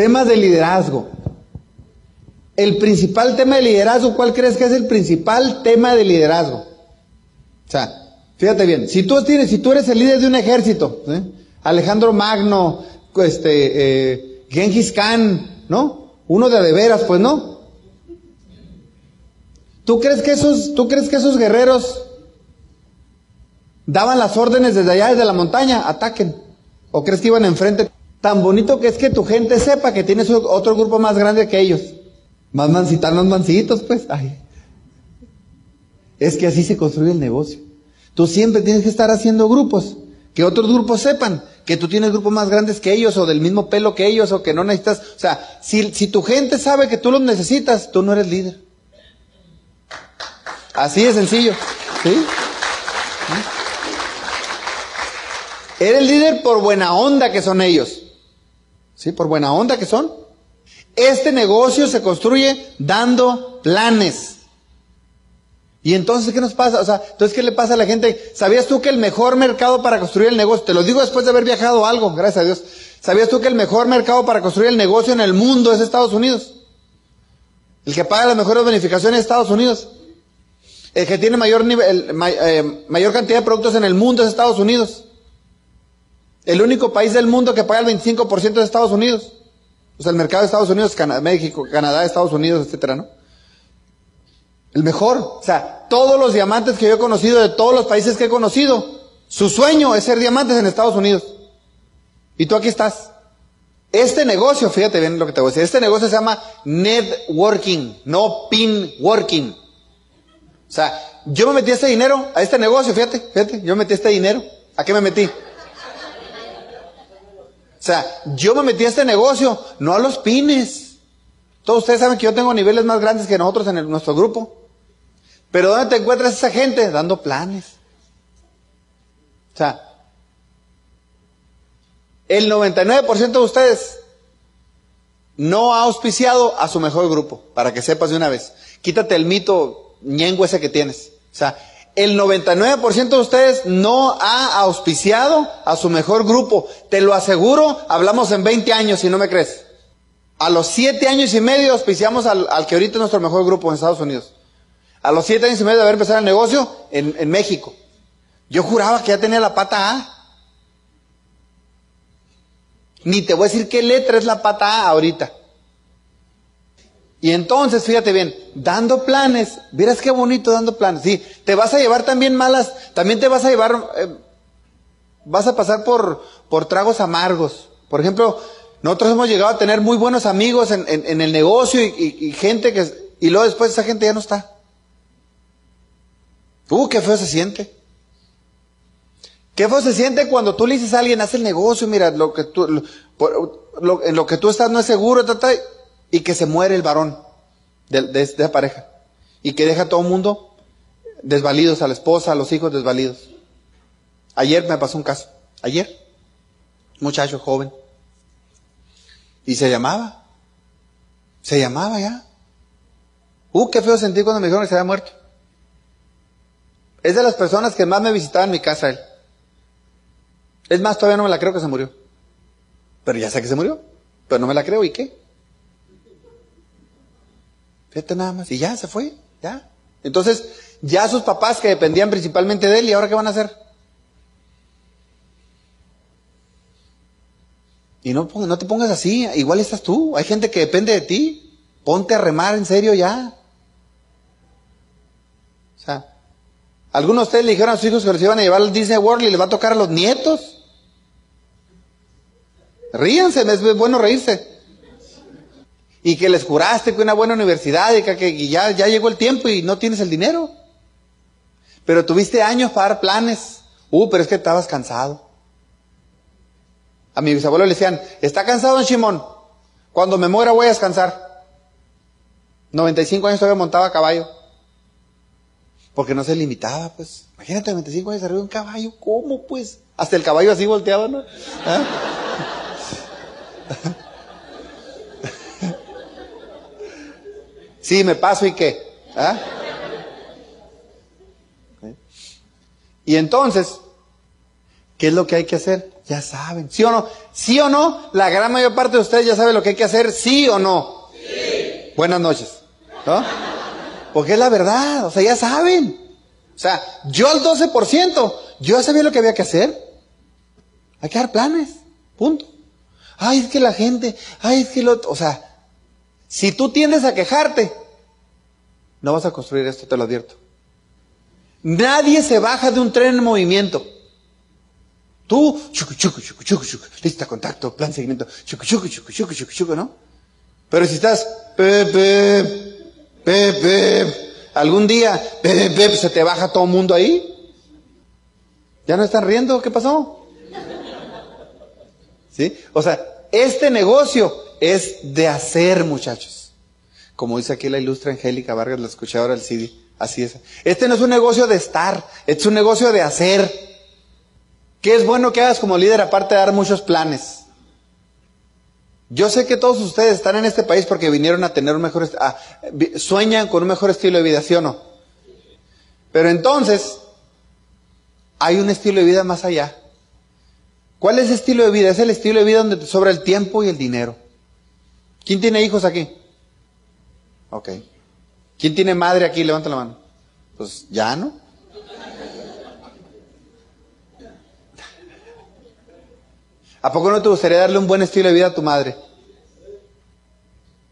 Temas de liderazgo. El principal tema de liderazgo, ¿cuál crees que es el principal tema de liderazgo? O sea, fíjate bien, si tú, tienes, si tú eres el líder de un ejército, Alejandro Magno, este, eh, Genghis Khan, ¿no? Uno de de veras, pues no. ¿Tú crees que esos, tú crees que esos guerreros daban las órdenes desde allá, desde la montaña, ataquen? ¿O crees que iban enfrente? Tan bonito que es que tu gente sepa que tienes otro grupo más grande que ellos. Más mancitos, más mancitos, pues. Ay. Es que así se construye el negocio. Tú siempre tienes que estar haciendo grupos. Que otros grupos sepan que tú tienes grupos más grandes que ellos o del mismo pelo que ellos o que no necesitas. O sea, si, si tu gente sabe que tú los necesitas, tú no eres líder. Así de sencillo. ¿Sí? Eres líder por buena onda que son ellos. ¿Sí? Por buena onda que son. Este negocio se construye dando planes. Y entonces, ¿qué nos pasa? O sea, entonces, ¿qué le pasa a la gente? ¿Sabías tú que el mejor mercado para construir el negocio, te lo digo después de haber viajado algo, gracias a Dios, ¿sabías tú que el mejor mercado para construir el negocio en el mundo es Estados Unidos? El que paga las mejores bonificaciones es Estados Unidos. El que tiene mayor, nivel, eh, mayor cantidad de productos en el mundo es Estados Unidos. El único país del mundo que paga el 25% es Estados Unidos. O sea, el mercado de Estados Unidos, México, Canadá, Estados Unidos, etcétera, ¿no? El mejor. O sea, todos los diamantes que yo he conocido, de todos los países que he conocido, su sueño es ser diamantes en Estados Unidos. Y tú aquí estás. Este negocio, fíjate bien lo que te voy a decir, este negocio se llama networking, no pin working. O sea, yo me metí este dinero a este negocio, fíjate, fíjate, yo me metí este dinero. ¿A qué me metí? O sea, yo me metí a este negocio, no a los pines. Todos ustedes saben que yo tengo niveles más grandes que nosotros en nuestro grupo. Pero ¿dónde te encuentras esa gente? Dando planes. O sea, el 99% de ustedes no ha auspiciado a su mejor grupo, para que sepas de una vez. Quítate el mito ñengo ese que tienes. O sea, el 99% de ustedes no ha auspiciado a su mejor grupo. Te lo aseguro, hablamos en 20 años, si no me crees. A los 7 años y medio auspiciamos al, que ahorita es nuestro mejor grupo en Estados Unidos. A los 7 años y medio de haber empezado el negocio en, en México. Yo juraba que ya tenía la pata A. Ni te voy a decir qué letra es la pata A ahorita. Y entonces, fíjate bien, dando planes, verás qué bonito dando planes. Sí, te vas a llevar también malas, también te vas a llevar, eh, vas a pasar por, por tragos amargos. Por ejemplo, nosotros hemos llegado a tener muy buenos amigos en, en, el negocio y, gente que, y luego después esa gente ya no está. Uh, qué feo se siente. Qué feo se siente cuando tú le dices a alguien, haz el negocio, mira, lo que tú, lo, en lo que tú estás no es seguro, ta, y que se muere el varón de, esa pareja y que deja a todo el mundo desvalidos, a la esposa, a los hijos desvalidos. Ayer me pasó un caso, ayer, muchacho joven, y se llamaba, se llamaba ya. Uh, qué feo sentí cuando me dijeron que se había muerto. Es de las personas que más me visitaban en mi casa él. Es más, todavía no me la creo que se murió. Pero ya sé que se murió. Pero no me la creo, ¿y qué? Fíjate nada más. Y ya se fue, ya. Entonces, ya sus papás que dependían principalmente de él, ¿y ahora qué van a hacer? Y no, no te pongas así, igual estás tú. Hay gente que depende de ti. Ponte a remar en serio ya. O sea, algunos de ustedes le dijeron a sus hijos que los iban a llevar al Disney World y les va a tocar a los nietos. Ríanse, es bueno reírse y que les juraste que una buena universidad y que, ya, llegó el tiempo y no tienes el dinero. Pero tuviste años para dar planes. Uh, pero es que estabas cansado. A mi bisabuelo le decían, ¿está cansado don Simón? Cuando me muera voy a descansar. 95 años todavía montaba a caballo. Porque no se limitaba, pues. Imagínate, 95 años arriba de un caballo. ¿Cómo, pues? Hasta el caballo así volteaba, ¿no? ¿Ah? Sí, me paso y qué. ¿Ah? Y entonces, ¿qué es lo que hay que hacer? Ya saben, ¿sí o no? ¿Sí o no? La gran mayor parte de ustedes ya sabe lo que hay que hacer, ¿sí o no? Sí. Buenas noches. ¿No? Porque es la verdad, o sea, ya saben. O sea, yo al 12%, yo ya sabía lo que había que hacer. Hay que dar planes, punto. Ay, es que la gente, ay, es que lo, o sea, si tú tiendes a quejarte, no vas a construir esto, te lo advierto. Nadie se baja de un tren en movimiento. Tú, chucu, chucu, chucu, chucu, chucu, lista, contacto, plan, seguimiento, chucu, chucu, chucu, chucu, chucu, chucu, ¿no? Pero si estás, pepe, pepe, algún día, pepe, se te baja todo el mundo ahí. ¿Ya no están riendo? ¿Qué pasó? ¿Sí? O sea, este negocio es de hacer, muchachos. Como dice aquí la ilustre Angélica Vargas, la escuché ahora el CD. Así es. Este no es un negocio de estar, es un negocio de hacer. ¿Qué es bueno que hagas como líder aparte de dar muchos planes? Yo sé que todos ustedes están en este país porque vinieron a tener un mejor, sueñan con un mejor estilo de vida, ¿sí o no? Pero entonces, hay un estilo de vida más allá. ¿Cuál es el estilo de vida? Es el estilo de vida donde te sobra el tiempo y el dinero. ¿Quién tiene hijos aquí? Ok. ¿Quién tiene madre aquí? Levanta la mano. Pues ya, ¿no? ¿A poco no te gustaría darle un buen estilo de vida a tu madre?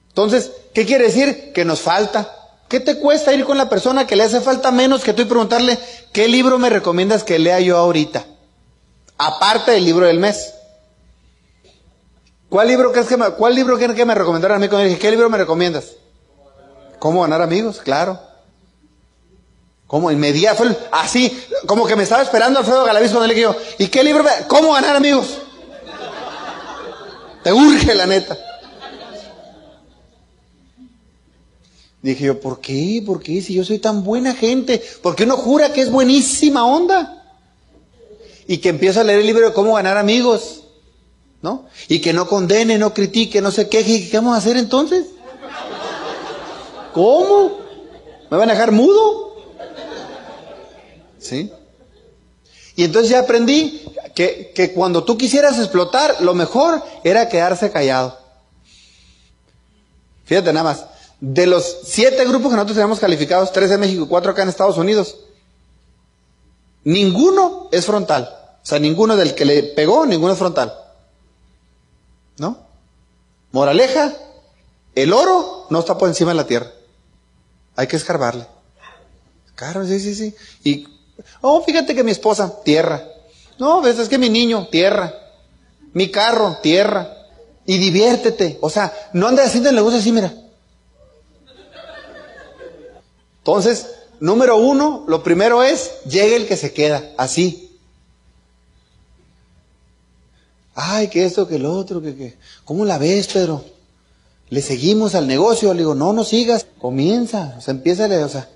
Entonces, ¿qué quiere decir? Que nos falta. ¿Qué te cuesta ir con la persona que le hace falta menos que tú y preguntarle, ¿qué libro me recomiendas que lea yo ahorita? Aparte del libro del mes. ¿Cuál libro crees que me, cuál libro que me a mí ¿qué libro me recomiendas? ¿Cómo ganar amigos? Claro. ¿Cómo? Inmediato, así, como que me estaba esperando Alfredo Galaviz cuando le dije yo, ¿y qué libro? Me, ¿Cómo ganar amigos? Te urge la neta. Dije yo, ¿por qué? ¿Por qué? Si yo soy tan buena gente, ¿por qué uno jura que es buenísima onda? Y que empiezo a leer el libro de cómo ganar amigos, ¿no? Y que no condene, no critique, no se queje. ¿Qué vamos a hacer entonces? ¿Cómo? ¿Me van a dejar mudo? ¿Sí? Y entonces ya aprendí que, que, cuando tú quisieras explotar, lo mejor era quedarse callado. Fíjate nada más. De los siete grupos que nosotros tenemos calificados, tres en México y cuatro acá en Estados Unidos, ninguno es frontal. Sea, ninguno del que le pegó, ninguno es frontal. ¿No? Moraleja, el oro no está por encima de la tierra. Hay que escarbarle. Claro, sí, sí, sí. Y, oh, fíjate que mi esposa, tierra. No, ves, es que mi niño, tierra. Mi carro, tierra. Y diviértete. O sea, no andes haciendo el negocio así, mira. Entonces, número uno, lo primero es, llegue el que se queda, así. Ay, que esto, que lo otro, que, que. ¿Cómo la ves, Pedro? Le seguimos al negocio, le digo, no, no sigas, comienza, o sea, empieza, o sea.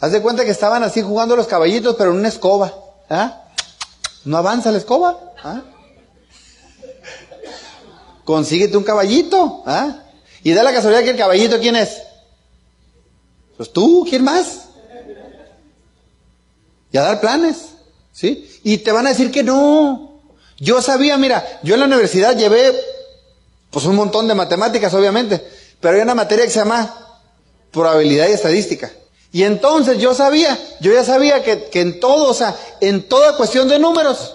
Haz de cuenta que estaban así jugando los caballitos, pero en una escoba. ¿Ah? No avanza la escoba. ¿Ah? Consíguete un caballito. ¿Ah? Y da la casualidad que el caballito, ¿quién es? Pues tú, ¿quién más? Y a dar planes. ¿Sí? Y te van a decir que no. Yo sabía, mira, yo en la universidad llevé pues un montón de matemáticas, obviamente. Pero hay una materia que se llama probabilidad y estadística. Y entonces yo sabía, yo ya sabía que, en todo, o sea, en toda cuestión de números,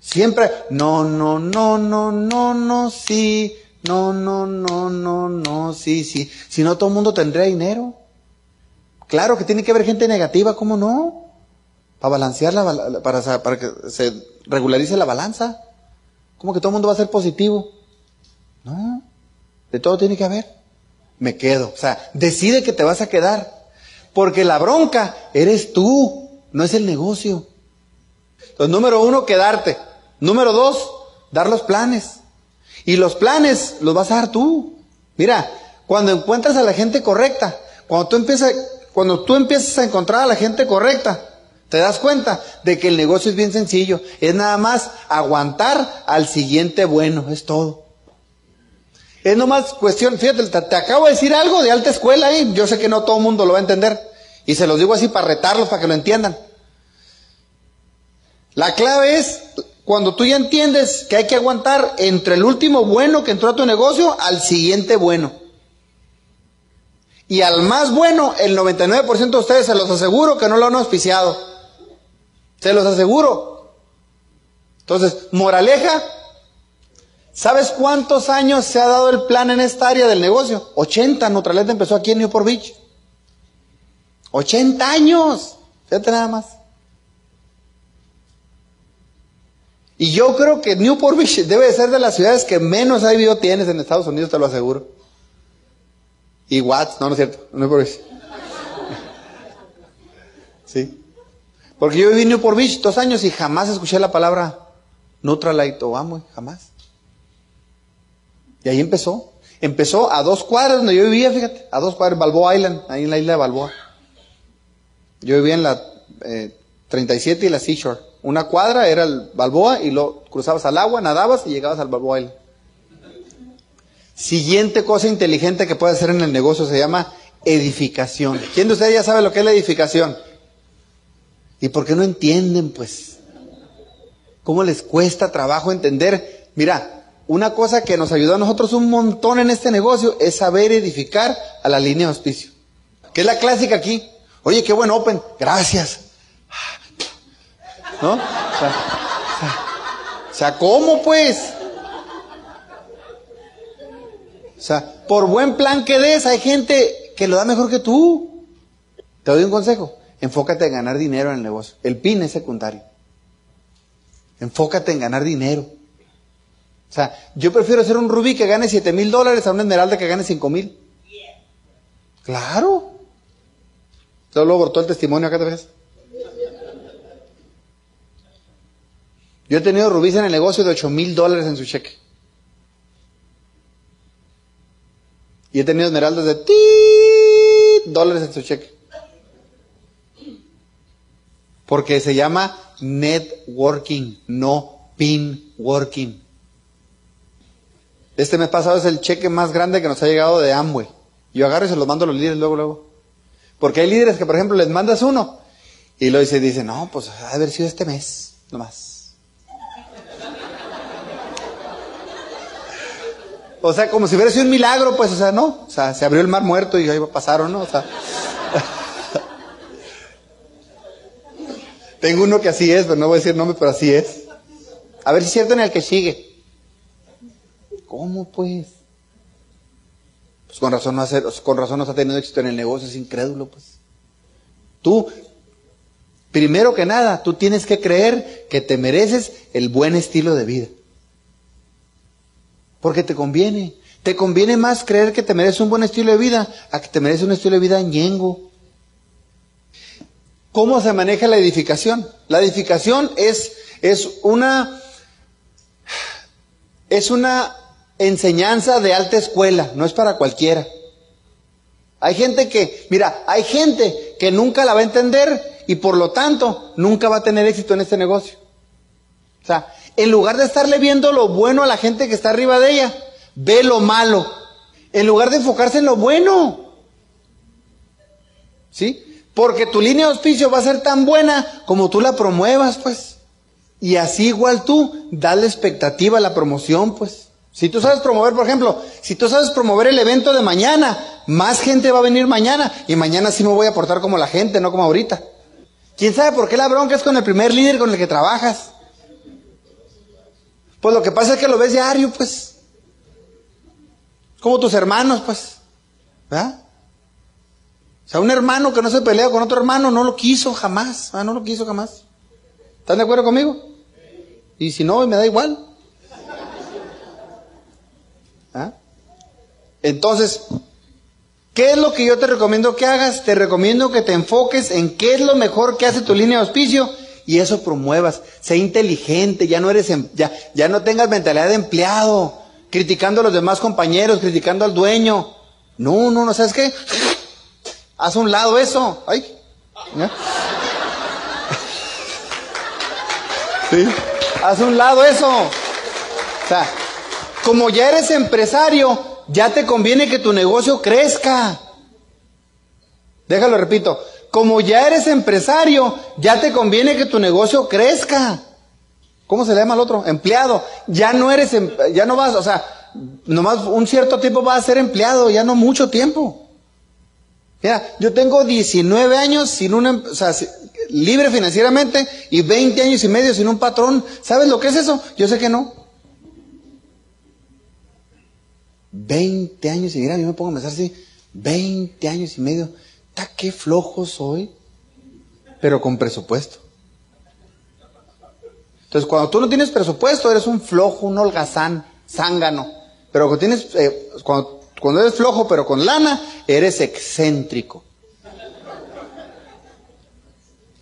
siempre, no, no, no, no, no, no, sí, no, no, no, no, no, sí, sí. Si no, todo el mundo tendría dinero. Claro que tiene que haber gente negativa, ¿cómo no? Para balancear la, para, para que se regularice la balanza. ¿Cómo que todo el mundo va a ser positivo? No, de todo tiene que haber. Me quedo. O sea, decide que te vas a quedar. Porque la bronca eres tú, no es el negocio. Entonces, número uno, quedarte. Número dos, dar los planes. Y los planes los vas a dar tú. Mira, cuando encuentras a la gente correcta, cuando tú empiezas, cuando tú empiezas a encontrar a la gente correcta, te das cuenta de que el negocio es bien sencillo. Es nada más aguantar al siguiente bueno, es todo. Es nomás cuestión, fíjate, te, acabo de decir algo de alta escuela ahí, yo sé que no todo el mundo lo va a entender. Y se los digo así para retarlos, para que lo entiendan. La clave es cuando tú ya entiendes que hay que aguantar entre el último bueno que entró a tu negocio al siguiente bueno. Y al más bueno, el 99% de ustedes se los aseguro que no lo han auspiciado. Se los aseguro. Entonces, moraleja, ¿Sabes cuántos años se ha dado el plan en esta área del negocio? 80. Nutralet empezó aquí en Newport Beach. 80 años. Fíjate nada más. Y yo creo que Newport Beach debe de ser de las ciudades que menos IBO tienes en Estados Unidos, te lo aseguro. Y Watts, no, no es cierto, Newport Beach. sí. Porque yo viví en Newport Beach dos años y jamás escuché la palabra Nutralite o Amway, jamás. Y ahí empezó. Empezó a dos cuadras donde yo vivía, fíjate, a dos cuadras, Balboa Island, ahí en la isla de Balboa. Yo vivía en la 37 eh, y la Seashore. Una cuadra era el Balboa y lo cruzabas al agua, nadabas y llegabas al Balboa Island. Siguiente cosa inteligente que puede hacer en el negocio se llama edificación. ¿Quién de ustedes ya sabe lo que es la edificación? ¿Y por qué no entienden, pues? ¿Cómo les cuesta trabajo entender? Mira, una cosa que nos ayudó a nosotros un montón en este negocio es saber edificar a la línea de auspicio. Que es la clásica aquí. Oye, qué buen Open. Gracias. ¿No? O sea, ¿cómo pues? O sea, por buen plan que des, hay gente que lo da mejor que tú. Te doy un consejo. Enfócate en ganar dinero en el negocio. El PIN es secundario. Enfócate en ganar dinero. O sea, yo prefiero ser un rubí que gane 7 mil dólares a una esmeralda que gane 5 mil. Claro. Solo cortó el testimonio acá te ves. Yo he tenido rubíes en el negocio de 8 mil dólares en su cheque. Y he tenido esmeraldas de dólares en su cheque. Porque se llama networking, no pin working. Este mes pasado es el cheque más grande que nos ha llegado de Amway. Yo agarro y se los mando a los líderes luego, luego. Porque hay líderes que, por ejemplo, les mandas uno y lo dice, dice, no, pues ha de haber sido este mes, nomás. O sea, como si hubiera sido un milagro, pues, o sea, no. O sea, se abrió el mar muerto y ahí pasaron, ¿no? O sea. Tengo uno que así es, pero no voy a decir nombre, pero así es. A ver si es cierto en el que sigue. ¿Cómo pues? Pues con razón, no hace, con razón no ha tenido éxito en el negocio, es incrédulo pues. Tú, primero que nada, tú tienes que creer que te mereces el buen estilo de vida. Porque te conviene. Te conviene más creer que te mereces un buen estilo de vida a que te mereces un estilo de vida ñengo. ¿Cómo se maneja la edificación? La edificación es, es una, es una enseñanza de alta escuela, no es para cualquiera. Hay gente que, mira, hay gente que nunca la va a entender y por lo tanto nunca va a tener éxito en este negocio. O sea, en lugar de estarle viendo lo bueno a la gente que está arriba de ella, ve lo malo. En lugar de enfocarse en lo bueno. ¿Sí? Porque tu línea de auspicio va a ser tan buena como tú la promuevas, pues. Y así igual tú, dale expectativa a la promoción, pues. Si tú sabes promover, por ejemplo, si tú sabes promover el evento de mañana, más gente va a venir mañana y mañana sí me voy a portar como la gente, no como ahorita. ¿Quién sabe por qué la bronca es con el primer líder con el que trabajas? Pues lo que pasa es que lo ves diario, pues. Como tus hermanos, pues. ¿Verdad? Sea, un hermano que no se pelea con otro hermano no lo quiso jamás. no lo quiso jamás. ¿Están de acuerdo conmigo? Y si no, me da igual. ¿Ah? Entonces, ¿Qué es lo que yo te recomiendo que hagas? Te recomiendo que te enfoques en qué es lo mejor que hace tu línea de auspicio y eso promuevas. Sé inteligente, ya no eres, em, ya, ya no tengas mentalidad de empleado, criticando a los demás compañeros, criticando al dueño. No, no, no, ¿sabes qué? Haz un lado eso. Ay. ¿Sí? Haz un lado eso. O sea, como ya eres empresario, ya te conviene que tu negocio crezca. Déjalo, repito. Como ya eres empresario, ya te conviene que tu negocio crezca. ¿Cómo se le llama al otro? Empleado. Ya no eres, em, ya no vas, o sea, nomás un cierto tiempo vas a ser empleado, ya no mucho tiempo. Mira, yo tengo 19 años sin una, o sea, libre financieramente y 20 años y medio sin un patrón. ¿Sabes lo que es eso? Yo sé que no. 20 años y mira, yo me pongo a pensar así, 20 años y medio. ¿Ta qué flojo soy? Pero con presupuesto. Entonces, cuando tú no tienes presupuesto, eres un flojo, un holgazán, zángano. Pero cuando tienes, eh, cuando, cuando eres flojo, pero con lana, eres excéntrico.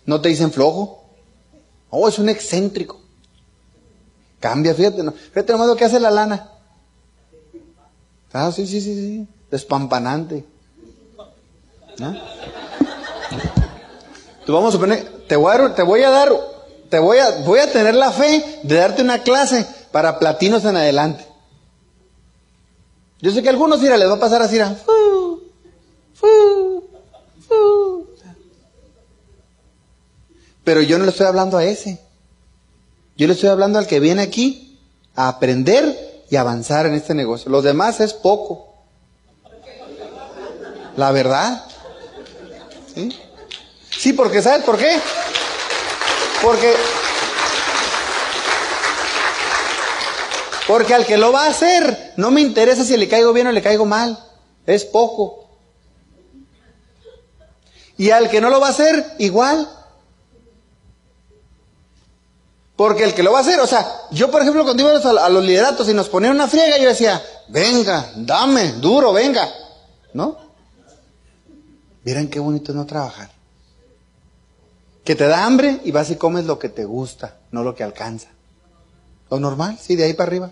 ¿No te dicen flojo? Oh, es un excéntrico. Cambia, fíjate, no. fíjate nomás lo que hace la lana. Ah, sí, sí, sí, sí. Despampanante. ¿No? Tú vamos a poner, te voy a, te voy a dar, te voy a, voy a tener la fe de darte una clase para platinos en adelante. Yo sé que a algunos, mira, les va a pasar así, a, pero yo no le estoy hablando a ese. Yo le estoy hablando al que viene aquí a aprender y avanzar en este negocio. Los demás es poco. La verdad. ¿Sí? Sí, porque ¿sabes por qué? Porque porque al que lo va a hacer no me interesa si le caigo bien o le caigo mal. Es poco. Y al que no lo va a hacer, igual. Porque el que lo va a hacer, o sea, yo por ejemplo cuando íbamos a, los lideratos y nos ponían una friega, yo decía, venga, dame, duro, venga. ¿No? Miren qué bonito es no trabajar. Que te da hambre y vas y comes lo que te gusta, no lo que alcanza. Lo normal, sí, de ahí para arriba.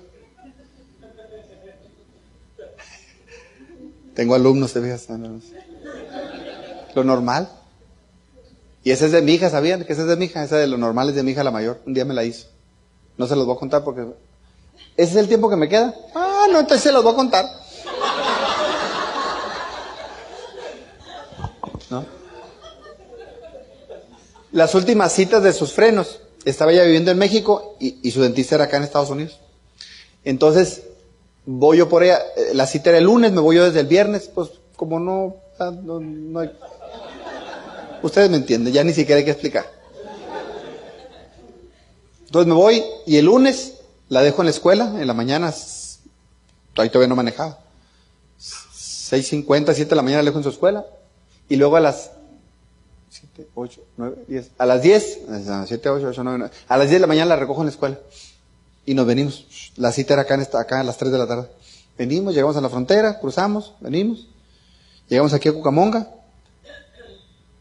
Tengo alumnos, te fijas. Lo normal. Y esa es de mi hija, ¿sabían? Que esa es de mi hija, esa de lo normal es de mi hija la mayor. Un día me la hizo. No se los voy a contar porque... ¿Ese es el tiempo que me queda? Ah, no, entonces se los voy a contar. ¿No? Las últimas citas de sus frenos. Estaba ella viviendo en México y, su dentista era acá en Estados Unidos. Entonces, voy yo por ella. Eh, la cita era el lunes, me voy yo desde el viernes. Pues, como no, Ustedes me entienden, ya ni siquiera hay que explicar. Entonces me voy y el lunes la dejo en la escuela, en la mañana, ahí todavía no manejaba. 6.50, 7 de la mañana la dejo en su escuela y luego a las 7, 8, 9, 10, a las 10, 7, 8, 8, 9, 9, a las 10 de la mañana la recojo en la escuela y nos venimos. La cita era acá, en esta, acá a las 3 de la tarde. Venimos, llegamos a la frontera, cruzamos, venimos, llegamos aquí a Cucamonga,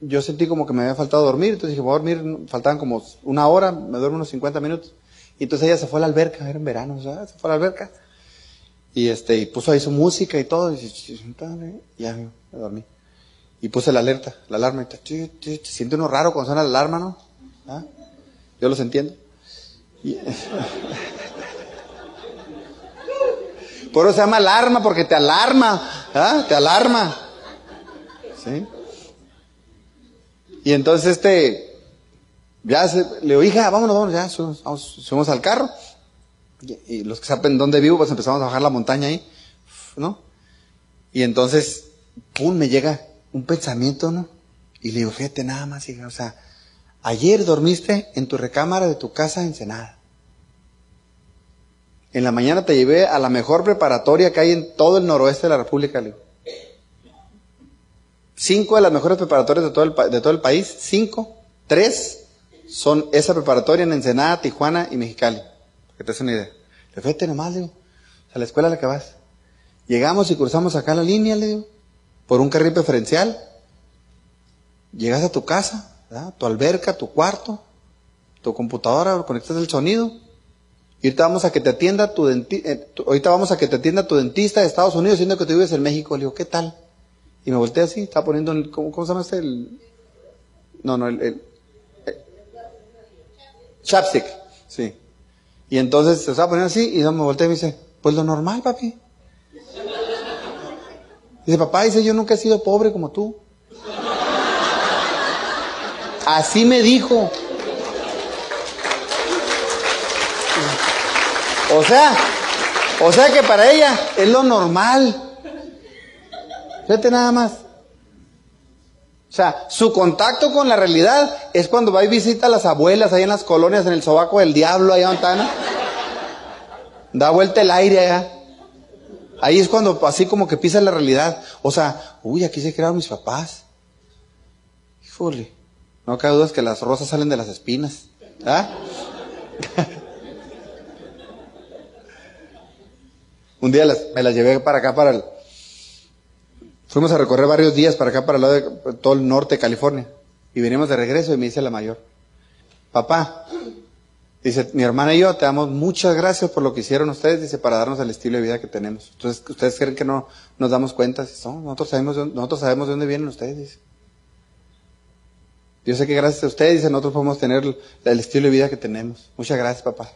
yo sentí como que me había faltado dormir, entonces dije, voy a dormir, faltaban como una hora, me duermo unos 50 minutos. Y entonces ella se fue a la alberca, era en verano, ¿sabes? se fue a la alberca. Y este, y puso ahí su música y todo, y, ya me dormí. Y puse la alerta, la alarma, y te, siente uno raro cuando suena la alarma, ¿no? ¿Ah? Yo los entiendo. Por eso se llama alarma, porque te alarma, ¿ah? Te alarma. ¿Sí? Y entonces este, ya se, le digo, hija, vámonos, vámonos, ya, subimos, al carro. Y, los que saben dónde vivo, pues empezamos a bajar la montaña ahí, ¿no? Y entonces, pum, me llega un pensamiento, ¿no? Y le digo, fíjate nada más, hija, o sea, ayer dormiste en tu recámara de tu casa en Senada. En la mañana te llevé a la mejor preparatoria que hay en todo el noroeste de la República, le digo. Cinco de las mejores preparatorias de todo el, de todo el país, cinco, tres son esa preparatoria en Ensenada, Tijuana y Mexicali. Que te des una idea. Fíjate nomás, le digo, a la escuela a la que vas. Llegamos y cruzamos acá la línea, le digo. Por un carril preferencial. Llegas a tu casa, tu alberca, tu cuarto, tu computadora, conectas el sonido. Y ahorita vamos a que te atienda tu dentista, eh, ahorita vamos a que te atienda tu dentista de Estados Unidos, siendo que tú vives en México. Le digo, ¿qué tal? Y me volteé así, estaba poniendo, el, ¿cómo, se llama este? El, no, no, el, el, chapstick, sí. Y entonces se estaba poniendo así y me volteé y me dice, pues lo normal, papi. Dice, papá, dice, yo nunca he sido pobre como tú. Así me dijo. O sea, o sea que para ella es lo normal. Fíjate nada más. O sea, su contacto con la realidad es cuando va y visita a las abuelas ahí en las colonias, en el sobaco del diablo, allá donde Da vuelta el aire allá. Ahí es cuando así como que pisa la realidad. O sea, uy, aquí se crearon mis papás. Híjole. No cabe dudas que las rosas salen de las espinas. ¿Ah? Un día me las llevé para acá, para el... Fuimos a recorrer varios días para acá, para el lado de todo el norte de California. Y venimos de regreso y me dice la mayor, papá, dice, mi hermana y yo te damos muchas gracias por lo que hicieron ustedes, dice, para darnos el estilo de vida que tenemos. Entonces, ¿ustedes creen que no nos damos cuenta? nosotros, sabemos de, nosotros sabemos de dónde vienen ustedes, dice. Yo sé que gracias a ustedes, dice, nosotros podemos tener el estilo de vida que tenemos. Muchas gracias, papá.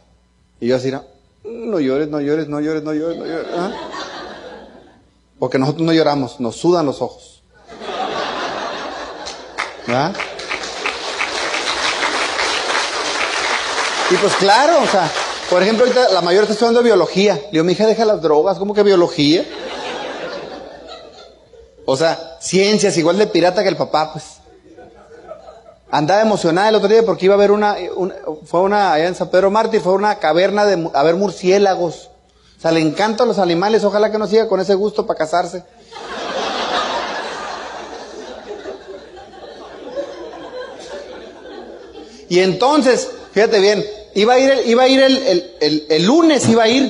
Y yo así, no, no llores, no llores, no llores, no llores, no llores. ¿ah? Porque nosotros no lloramos, nos sudan los ojos. ¿Verdad? Y pues claro, o sea, por ejemplo, ahorita la mayor está estudiando biología. Le digo, mi hija deja las drogas, ¿cómo que biología? O sea, ciencias, igual de pirata que el papá, pues. Andaba emocionada el otro día porque iba a ver una, fue una, allá en San Pedro Mártir, fue una caverna de, a ver murciélagos. O sea, le encantan los animales, ojalá que no siga con ese gusto para casarse. Y entonces, fíjate bien, iba a ir, el, iba a ir el, el, lunes, iba a ir.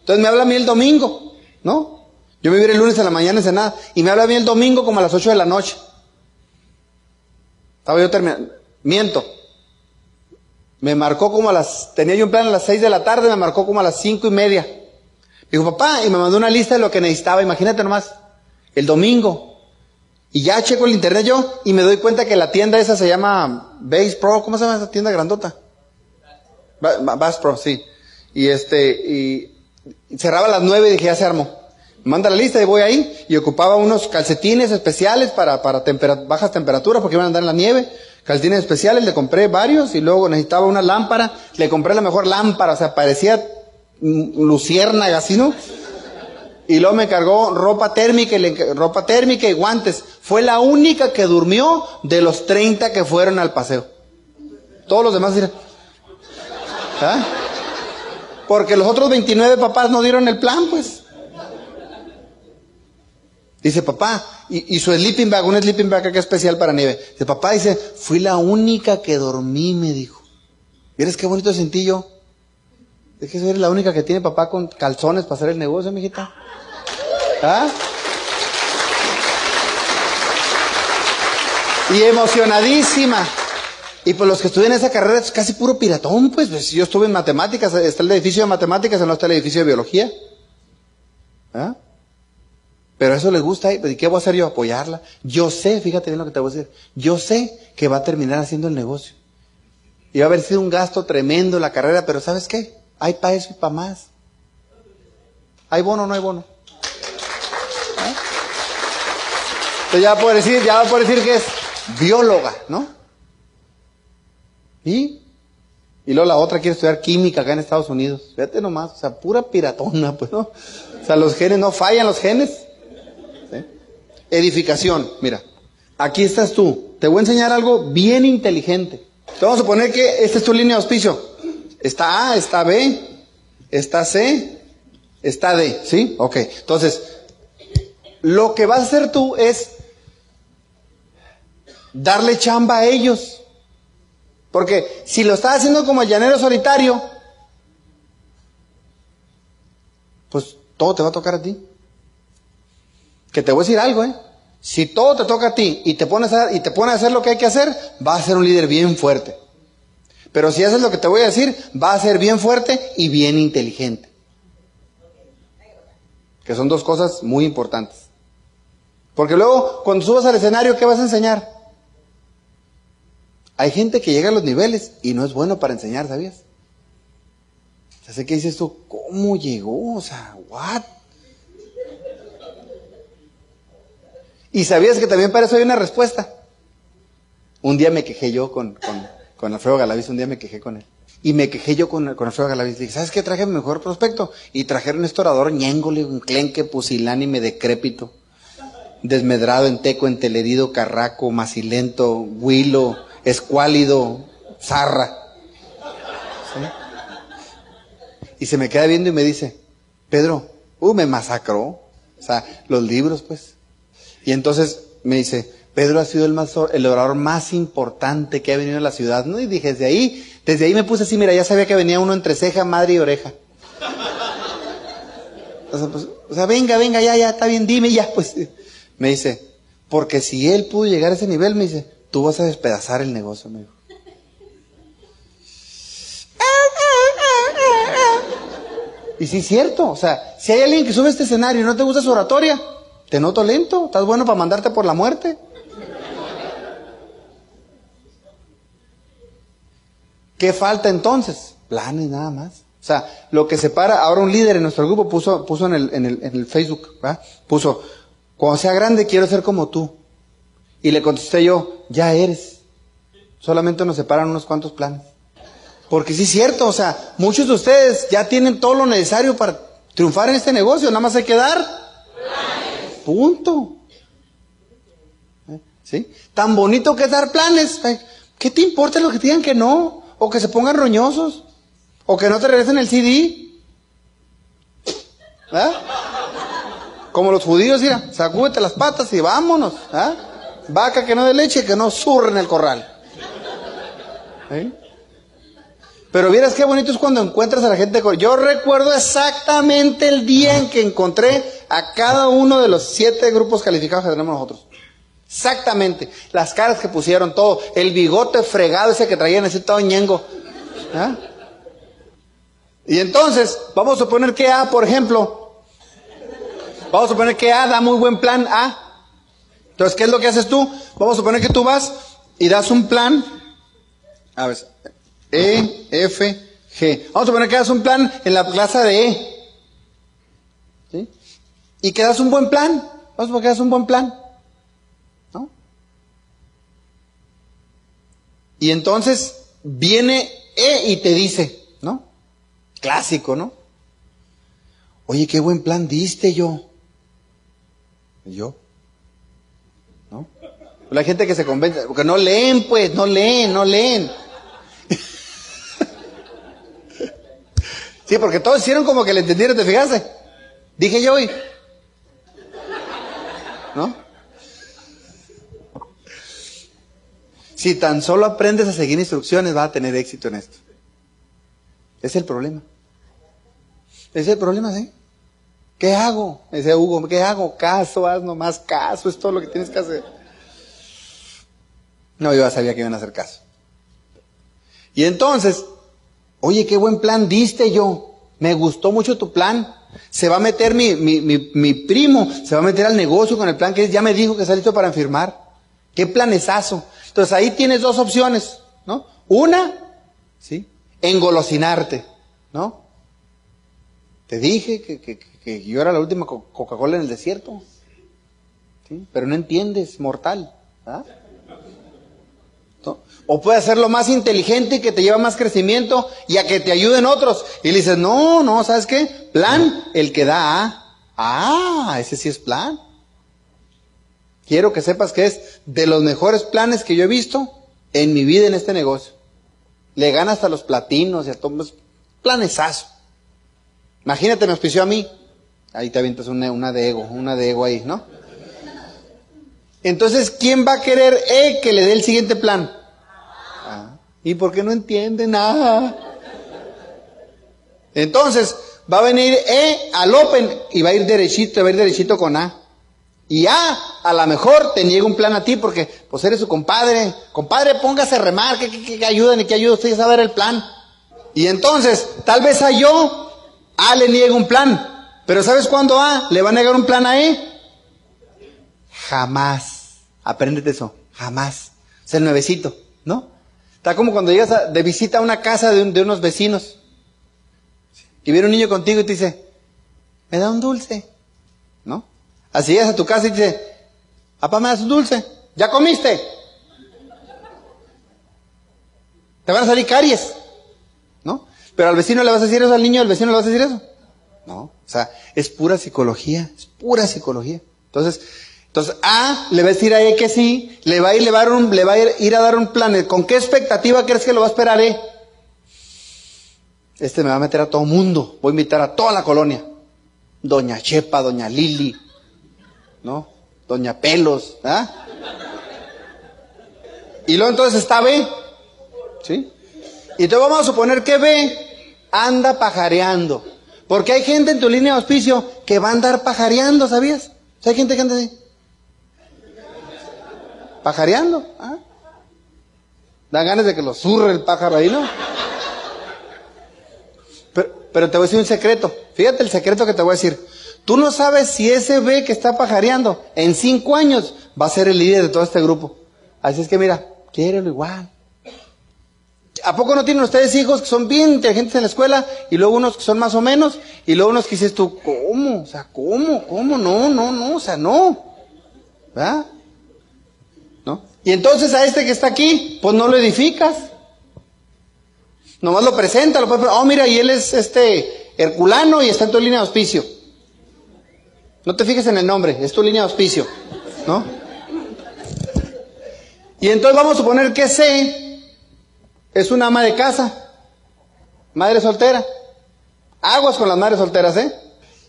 Entonces me habla a mí el domingo, ¿no? Yo me iba el lunes a la mañana en nada Y me habla a mí el domingo como a las 8 de la noche. Estaba yo terminando. Miento. Me marcó como a las, tenía yo un plan a las seis de la tarde, me marcó como a las cinco y media. Dijo, papá, y me mandó una lista de lo que necesitaba, imagínate nomás, el domingo. Y ya checo el internet yo y me doy cuenta que la tienda esa se llama Base Pro, ¿cómo se llama esa tienda grandota? Bass sí. Y este, y cerraba a las nueve y dije, ya se armó manda la lista y voy ahí y ocupaba unos calcetines especiales para, para bajas temperaturas porque iban a andar en la nieve. Calcetines especiales, le compré varios y luego necesitaba una lámpara, le compré la mejor lámpara, o sea, parecía luciérnaga así, ¿no? Y luego me cargó ropa térmica y, ropa térmica y guantes. Fue la única que durmió de los 30 que fueron al paseo. Todos los demás dirán, ¿ah? Porque los otros 29 papás no dieron el plan, pues. Dice, papá, y, su sleeping bag, un sleeping bag acá especial para nieve. Dice, papá, dice, fui la única que dormí, me dijo. ¿Vieres qué bonito sentí yo? Es que eres la única que tiene papá con calzones para hacer el negocio, mijita. ¿Ah? Y emocionadísima. Y pues los que estudian esa carrera es casi puro piratón, pues. pues yo estuve en matemáticas, está el edificio de matemáticas, no está el edificio de biología. ¿Ah? Pero eso le gusta, ¿y qué voy a hacer yo? Apoyarla. Yo sé, fíjate bien lo que te voy a decir, yo sé que va a terminar haciendo el negocio. Y va a haber sido un gasto tremendo la carrera, pero ¿sabes qué? Hay para eso y para más. ¿Hay bono o no hay bono? ¿Eh? Entonces ya va a poder decir, ya va a poder decir que es bióloga, ¿no? ¿Y? Y luego la otra quiere estudiar química acá en Estados Unidos. Fíjate nomás, o sea, pura piratona, pues, ¿no? O sea, los genes, no fallan los genes. Edificación, mira, aquí estás tú. Te voy a enseñar algo bien inteligente. Te vamos a suponer que esta es tu línea de auspicio. Está A, está B, está C, está D, ¿sí? Ok, entonces, lo que vas a hacer tú es darle chamba a ellos. Porque si lo estás haciendo como el llanero solitario, pues todo te va a tocar a ti. Que te voy a decir algo, ¿eh? Si todo te toca a ti y te pones a, y te pones a hacer lo que hay que hacer, vas a ser un líder bien fuerte. Pero si haces lo que te voy a decir, va a ser bien fuerte y bien inteligente. Que son dos cosas muy importantes. Porque luego, cuando subas al escenario, ¿qué vas a enseñar? Hay gente que llega a los niveles y no es bueno para enseñar, ¿sabías? O sea, ¿qué dices tú? ¿Cómo llegó? O sea, ¿what? Y sabías que también para eso hay una respuesta. Un día me quejé yo con, con, con Alfredo Galaviz, un día me quejé con él. Y me quejé yo con, con Alfredo Galaviz. Dije, ¿sabes qué? Traje mi mejor prospecto. Y trajeron un estorador ñéngole, un clenque, pusilánime, decrépito. Desmedrado, en teco, entelerido, carraco, macilento, huilo, escuálido, zarra. Y se me queda viendo y me dice, Pedro, uh, me masacró. O sea, los libros, pues. Y entonces me dice, Pedro ha sido el, más, el orador más importante que ha venido a la ciudad. ¿no? Y dije, desde ahí, desde ahí me puse así, mira, ya sabía que venía uno entre ceja, madre y oreja. O sea, pues, o sea, venga, venga, ya, ya, está bien, dime, ya, pues. Me dice, porque si él pudo llegar a ese nivel, me dice, tú vas a despedazar el negocio, me dijo. Y sí es cierto, o sea, si hay alguien que sube este escenario y no te gusta su oratoria, te noto lento, estás bueno para mandarte por la muerte. ¿Qué falta entonces? Planes nada más. O sea, lo que separa, ahora un líder en nuestro grupo puso, puso en el, en el, en el Facebook, ¿verdad? puso, cuando sea grande quiero ser como tú. Y le contesté yo, ya eres. Solamente nos separan unos cuantos planes. Porque sí es cierto, o sea, muchos de ustedes ya tienen todo lo necesario para triunfar en este negocio, nada más hay que dar. Planes. Punto. ¿Eh? ¿Sí? Tan bonito que es dar planes. ¿Qué te importa lo que digan que no? O que se pongan roñosos. O que no te regresen el CD. ¿Ah? Como los judíos, mira, sacúdete las patas y vámonos. ¿Ah? Vaca que no de leche, que no surre en el corral. ¿Eh? Pero vieras qué bonito es cuando encuentras a la gente. Yo recuerdo exactamente el día en que encontré a cada uno de los siete grupos calificados que tenemos nosotros. Exactamente. Las caras que pusieron, todo. El bigote fregado ese que traían, ese todo ñengo. ¿Ah? Y entonces, vamos a suponer que A, por ejemplo, vamos a suponer que A da muy buen plan A. Entonces, ¿qué es lo que haces tú? Vamos a suponer que tú vas y das un plan. A ver, E, F, G. Vamos a suponer que das un plan en la clase de E. ¿Sí? Y que das un buen plan. Vamos a suponer que das un buen plan. ¿No? Y entonces viene E y te dice, ¿no? Clásico, ¿no? Oye, qué buen plan diste yo. ¿Yo? La gente que se convence, porque no leen, pues, no leen, no leen. Sí, porque todos hicieron como que le entendieron, ¿te fijaste? Dije yo hoy. ¿No? Si tan solo aprendes a seguir instrucciones, vas a tener éxito en esto. Es el problema. Es el problema, ¿sí? ¿Qué hago? Ese Hugo, ¿qué hago? Caso, haz nomás caso, es todo lo que tienes que hacer. No, yo ya sabía que iban a hacer caso. Y entonces, Oye, qué buen plan diste yo. Me gustó mucho tu plan. Se va a meter mi, mi, mi, primo, se va a meter al negocio con el plan que ya me dijo que está listo para firmar. Qué planesazo. Entonces ahí tienes dos opciones, ¿no? Una, ¿sí? Engolosinarte, ¿no? Te dije que, que, que yo era la última Coca-Cola en el desierto. ¿Sí? Pero no entiendes, mortal. ¿ah? O puede hacerlo más inteligente y que te lleva más crecimiento y a que te ayuden otros. Y le dices, no, no, ¿sabes qué? Plan, el que da. Ah, ese sí es plan. Quiero que sepas que es de los mejores planes que yo he visto en mi vida en este negocio. Le gana hasta los platinos y a todos. Planesazo. Imagínate, me auspició a mí. Ahí te avientas una, una de ego, una de ego ahí, ¿no? Entonces, ¿quién va a querer eh, que le dé el siguiente plan? ¿Y por qué no entiende nada? Entonces, va a venir E al Open y va a ir derechito, va a ir derechito con A. Y A, a lo mejor te niega un plan a ti porque pues eres su compadre. Compadre, póngase a remar, que, que, que ayuden y que ayude usted a saber el plan. Y entonces, tal vez a yo, A le niega un plan. Pero ¿sabes cuándo A le va a negar un plan a E? Jamás. Apréndete eso. Jamás. Es el nuevecito, ¿no? Está como cuando llegas de visita a una casa de unos vecinos. Y viene un niño contigo y te dice, me da un dulce. ¿No? Así llegas a tu casa y te dice, papá, me das un dulce. ¿Ya comiste? Te van a salir caries. ¿No? Pero al vecino le vas a decir eso, al niño, al vecino le vas a decir eso. No. O sea, es pura psicología. Es pura psicología. Entonces, entonces A le va a decir a E que sí, le va a a ir a dar un plan. ¿Con qué expectativa crees que lo va a esperar E? Este me va a meter a todo mundo. Voy a invitar a toda la colonia. Doña Chepa, Doña Lili, ¿no? Doña Pelos, ¿ah? Y luego entonces está B, ¿sí? Y entonces vamos a suponer que B anda pajareando. Porque hay gente en tu línea de auspicio que va a andar pajareando, ¿sabías? O sea, hay gente que anda así. Pajareando, ¿ah? Dan ganas de que lo zurre el pájaro ahí, ¿no? Pero, pero te voy a decir un secreto. Fíjate el secreto que te voy a decir. Tú no sabes si ese B que está pajareando en cinco años va a ser el líder de todo este grupo. Así es que mira, quiérelo igual. ¿A poco no tienen ustedes hijos que son bien inteligentes en la escuela y luego unos que son más o menos y luego unos que dices tú, ¿cómo? O sea, ¿cómo? ¿Cómo? No, no, no, o sea, no. ¿Verdad? Y entonces a este que está aquí, pues no lo edificas. Nomás lo presenta, lo puedes, oh mira, y él es este Herculano y está en tu línea de auspicio. No te fijes en el nombre, es tu línea de auspicio, ¿no? Y entonces vamos a suponer que C es una ama de casa, madre soltera. Aguas con las madres solteras, ¿eh?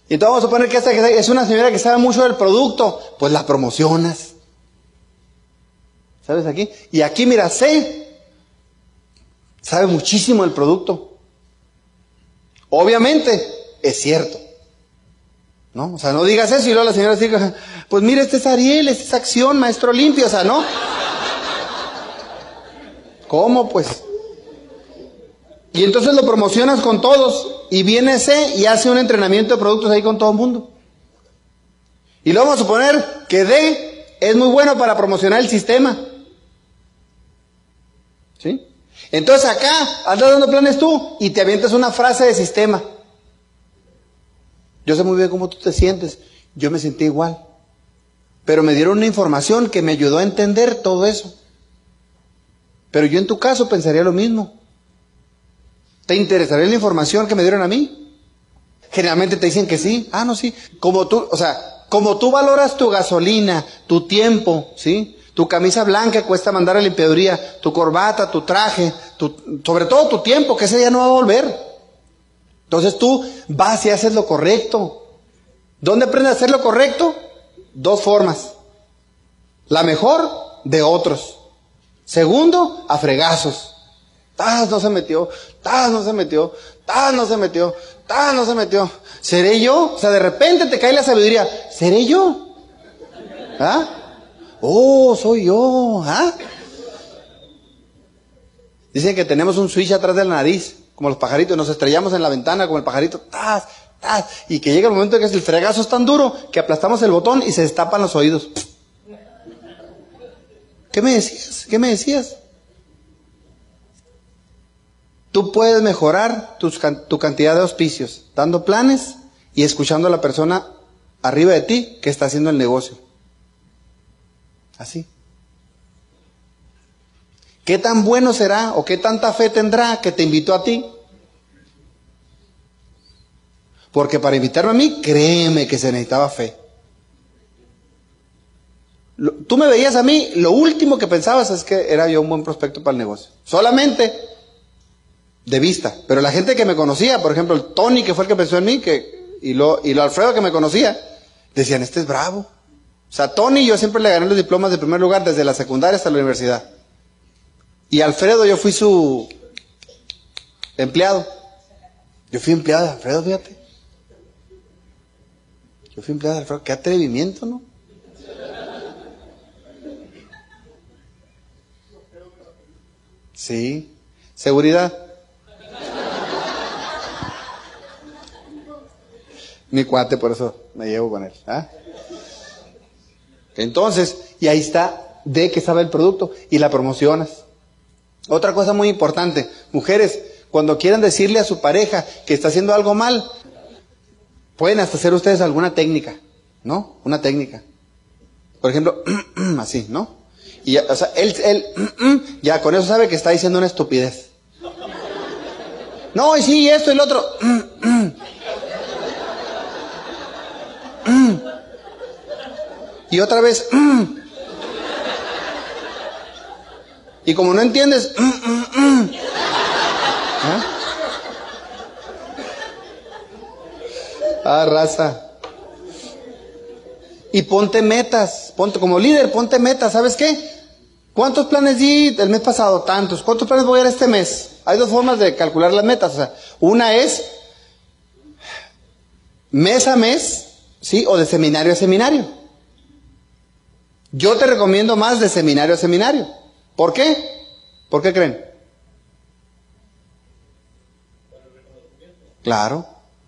Y entonces vamos a suponer que esta es una señora que sabe mucho del producto, pues la promocionas. ¿Sabes aquí? Y aquí mira, C sabe muchísimo del producto. Obviamente, es cierto. ¿No? O sea, no digas eso y luego la señora diga, pues mira, este es Ariel, este es Acción, maestro limpio, o sea, ¿no? ¿Cómo pues? Y entonces lo promocionas con todos y viene ese y hace un entrenamiento de productos ahí con todo el mundo. Y luego vamos a suponer que D es muy bueno para promocionar el sistema. ¿Sí? Entonces acá andas dando planes tú y te avientas una frase de sistema. Yo sé muy bien cómo tú te sientes. Yo me sentí igual. Pero me dieron una información que me ayudó a entender todo eso. Pero yo en tu caso pensaría lo mismo. ¿Te interesaría la información que me dieron a mí? Generalmente te dicen que sí. Ah, no, sí. Como tú, o sea, como tú valoras tu gasolina, tu tiempo, ¿sí? Tu camisa blanca cuesta mandar a limpiaduría, tu corbata, tu traje, tu, sobre todo tu tiempo, que ese día no va a volver. Entonces tú vas y haces lo correcto. ¿Dónde aprendes a hacer lo correcto? Dos formas. La mejor, de otros. Segundo, a fregazos. ¡Tas no se metió! ¡Tas no se metió! ¡Tas no se metió! ¡Tas no se metió! ¿Seré yo? O sea, de repente te cae la sabiduría. ¿Seré yo? ¿Ah? ¡Oh, soy yo! ¿Ah? Dicen que tenemos un switch atrás de la nariz, como los pajaritos, nos estrellamos en la ventana como el pajarito, ¡tas! ¡tas! Y que llega el momento en que el fregazo es tan duro que aplastamos el botón y se destapan los oídos. ¿Qué me decías? ¿Qué me decías? Tú puedes mejorar can- tu cantidad de auspicios, dando planes y escuchando a la persona arriba de ti que está haciendo el negocio. Así. ¿Qué tan bueno será o qué tanta fe tendrá que te invitó a ti? Porque para invitarme a mí, créeme que se necesitaba fe. Tú me veías a mí, lo último que pensabas es que era yo un buen prospecto para el negocio. Solamente de vista. Pero la gente que me conocía, por ejemplo, el Tony, que fue el que pensó en mí, que, y, lo, y lo Alfredo que me conocía, decían, este es bravo. O sea, Tony yo siempre le gané los diplomas de primer lugar desde la secundaria hasta la universidad. Y Alfredo yo fui su empleado. Yo fui empleado de Alfredo, fíjate. Yo fui empleado de Alfredo. Qué atrevimiento, ¿no? Sí. Seguridad. Mi cuate, por eso me llevo con él. ¿eh? Entonces, y ahí está de que sabe el producto y la promocionas. Otra cosa muy importante, mujeres, cuando quieran decirle a su pareja que está haciendo algo mal, pueden hasta hacer ustedes alguna técnica, ¿no? Una técnica. Por ejemplo, así, ¿no? Y ya, o sea, él, él, ya con eso sabe que está diciendo una estupidez. No, y sí, esto y lo otro. Y otra vez. Y como no entiendes. ¿Ah? ah, raza. Y ponte metas, ponte como líder, ponte metas, ¿sabes qué? ¿Cuántos planes di el mes pasado? Tantos. ¿Cuántos planes voy a dar este mes? Hay dos formas de calcular las metas. O sea, una es mes a mes, ¿sí? O de seminario a seminario. Yo te recomiendo más de seminario a seminario. ¿Por qué? ¿Por qué creen? Claro,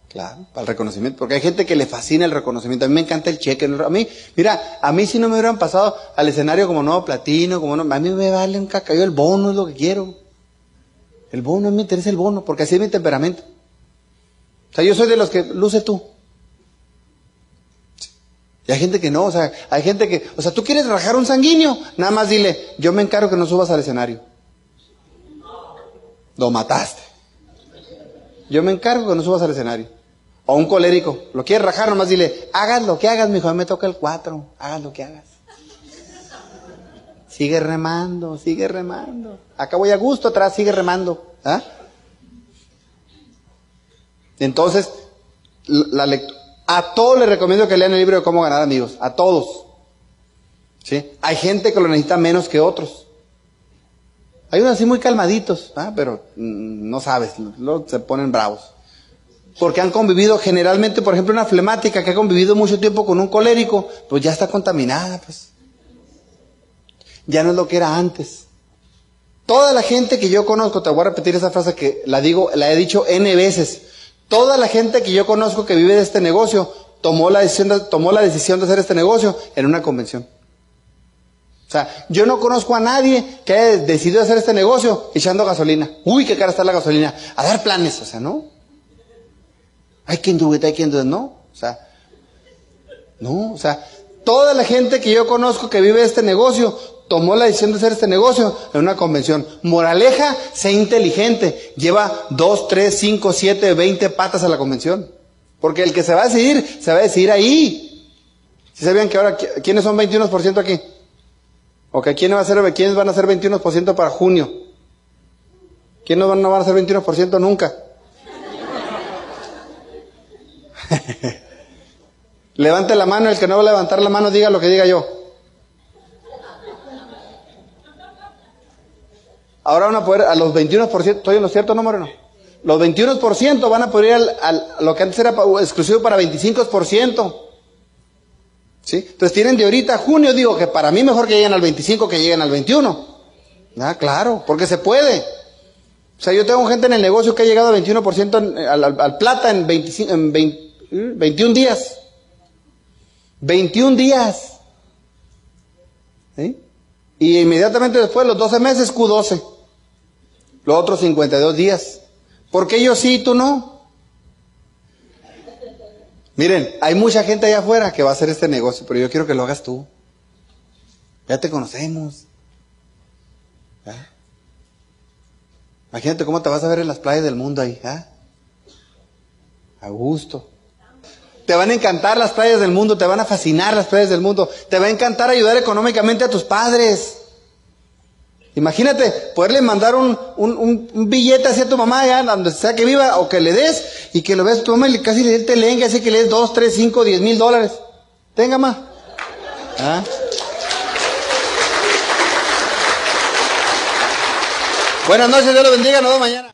claro, para el reconocimiento. Porque hay gente que le fascina el reconocimiento. A mí me encanta el cheque. A mí, mira, a mí si no me hubieran pasado al escenario como nuevo platino, como no, a mí me vale un cacayo. El bono es lo que quiero. El bono, a mí me interesa el bono, porque así es mi temperamento. O sea, yo soy de los que luce tú. Y hay gente que no, o sea, hay gente que, o sea, tú quieres rajar un sanguíneo, nada más dile, yo me encargo que no subas al escenario. Lo mataste. Yo me encargo que no subas al escenario. O un colérico, lo quieres rajar, nomás dile, hagas lo que hagas, mi hijo, me toca el cuatro, hagas lo que hagas. Sigue remando, sigue remando. Acá voy a gusto, atrás sigue remando. ¿ah? Entonces, la lectura a todos les recomiendo que lean el libro de cómo ganar amigos. A todos. ¿Sí? Hay gente que lo necesita menos que otros. Hay unos así muy calmaditos, ¿ah? pero mm, no sabes, luego se ponen bravos. Porque han convivido generalmente, por ejemplo, una flemática que ha convivido mucho tiempo con un colérico, pues ya está contaminada, pues. Ya no es lo que era antes. Toda la gente que yo conozco, te voy a repetir esa frase que la digo, la he dicho N veces. Toda la gente que yo conozco que vive de este negocio tomó la decisión de, hacer este negocio en una convención. O sea, yo no conozco a nadie que haya decidido hacer este negocio echando gasolina. Uy, qué cara está la gasolina. A dar planes, o sea, ¿no? Hay quien dude, hay quien ¿no? O sea, no, o sea, toda la gente que yo conozco que vive este negocio tomó la decisión de hacer este negocio en una convención. Moraleja, sé inteligente. Lleva dos, tres, cinco, siete, veinte patas a la convención. Porque el que se va a decidir, se va a decidir ahí. Si sabían que ahora, ¿quiénes son 21% aquí? ¿O que quiénes, va a ser, quiénes van a ser 21% para junio? ¿Quiénes no van, no van a ser 21% nunca? Levante la mano, el que no va a levantar la mano diga lo que diga yo. Ahora van a poder, a los 21%, ¿estoy en lo cierto, no, Moreno? Los 21% van a poder ir al, a lo que antes era exclusivo para 25%. ¿Sí? Entonces tienen de ahorita a junio, digo que para mí mejor que lleguen al 25 que lleguen al 21. Ah, claro, porque se puede. O sea, yo tengo gente en el negocio que ha llegado al 21% al, plata en, 25, en 21 días. 21 días. ¿Sí? Y inmediatamente después, los 12 meses, Q12 los otros 52 días. ¿Por qué yo sí y tú no? Miren, hay mucha gente allá afuera que va a hacer este negocio, pero yo quiero que lo hagas tú. Ya te conocemos. Imagínate cómo te vas a ver en las playas del mundo ahí. ¿ah? A gusto. Te van a encantar las playas del mundo, te van a fascinar las playas del mundo, te va a encantar ayudar económicamente a tus padres. Imagínate poderle mandar un, un, billete hacia tu mamá allá donde sea que viva o que le des y que lo veas tu mamá y casi le dé telengue, así que le des dos, tres, cinco, diez mil dólares. Tenga más. ¿Ah? Buenas noches, Dios lo bendiga, nos vemos mañana.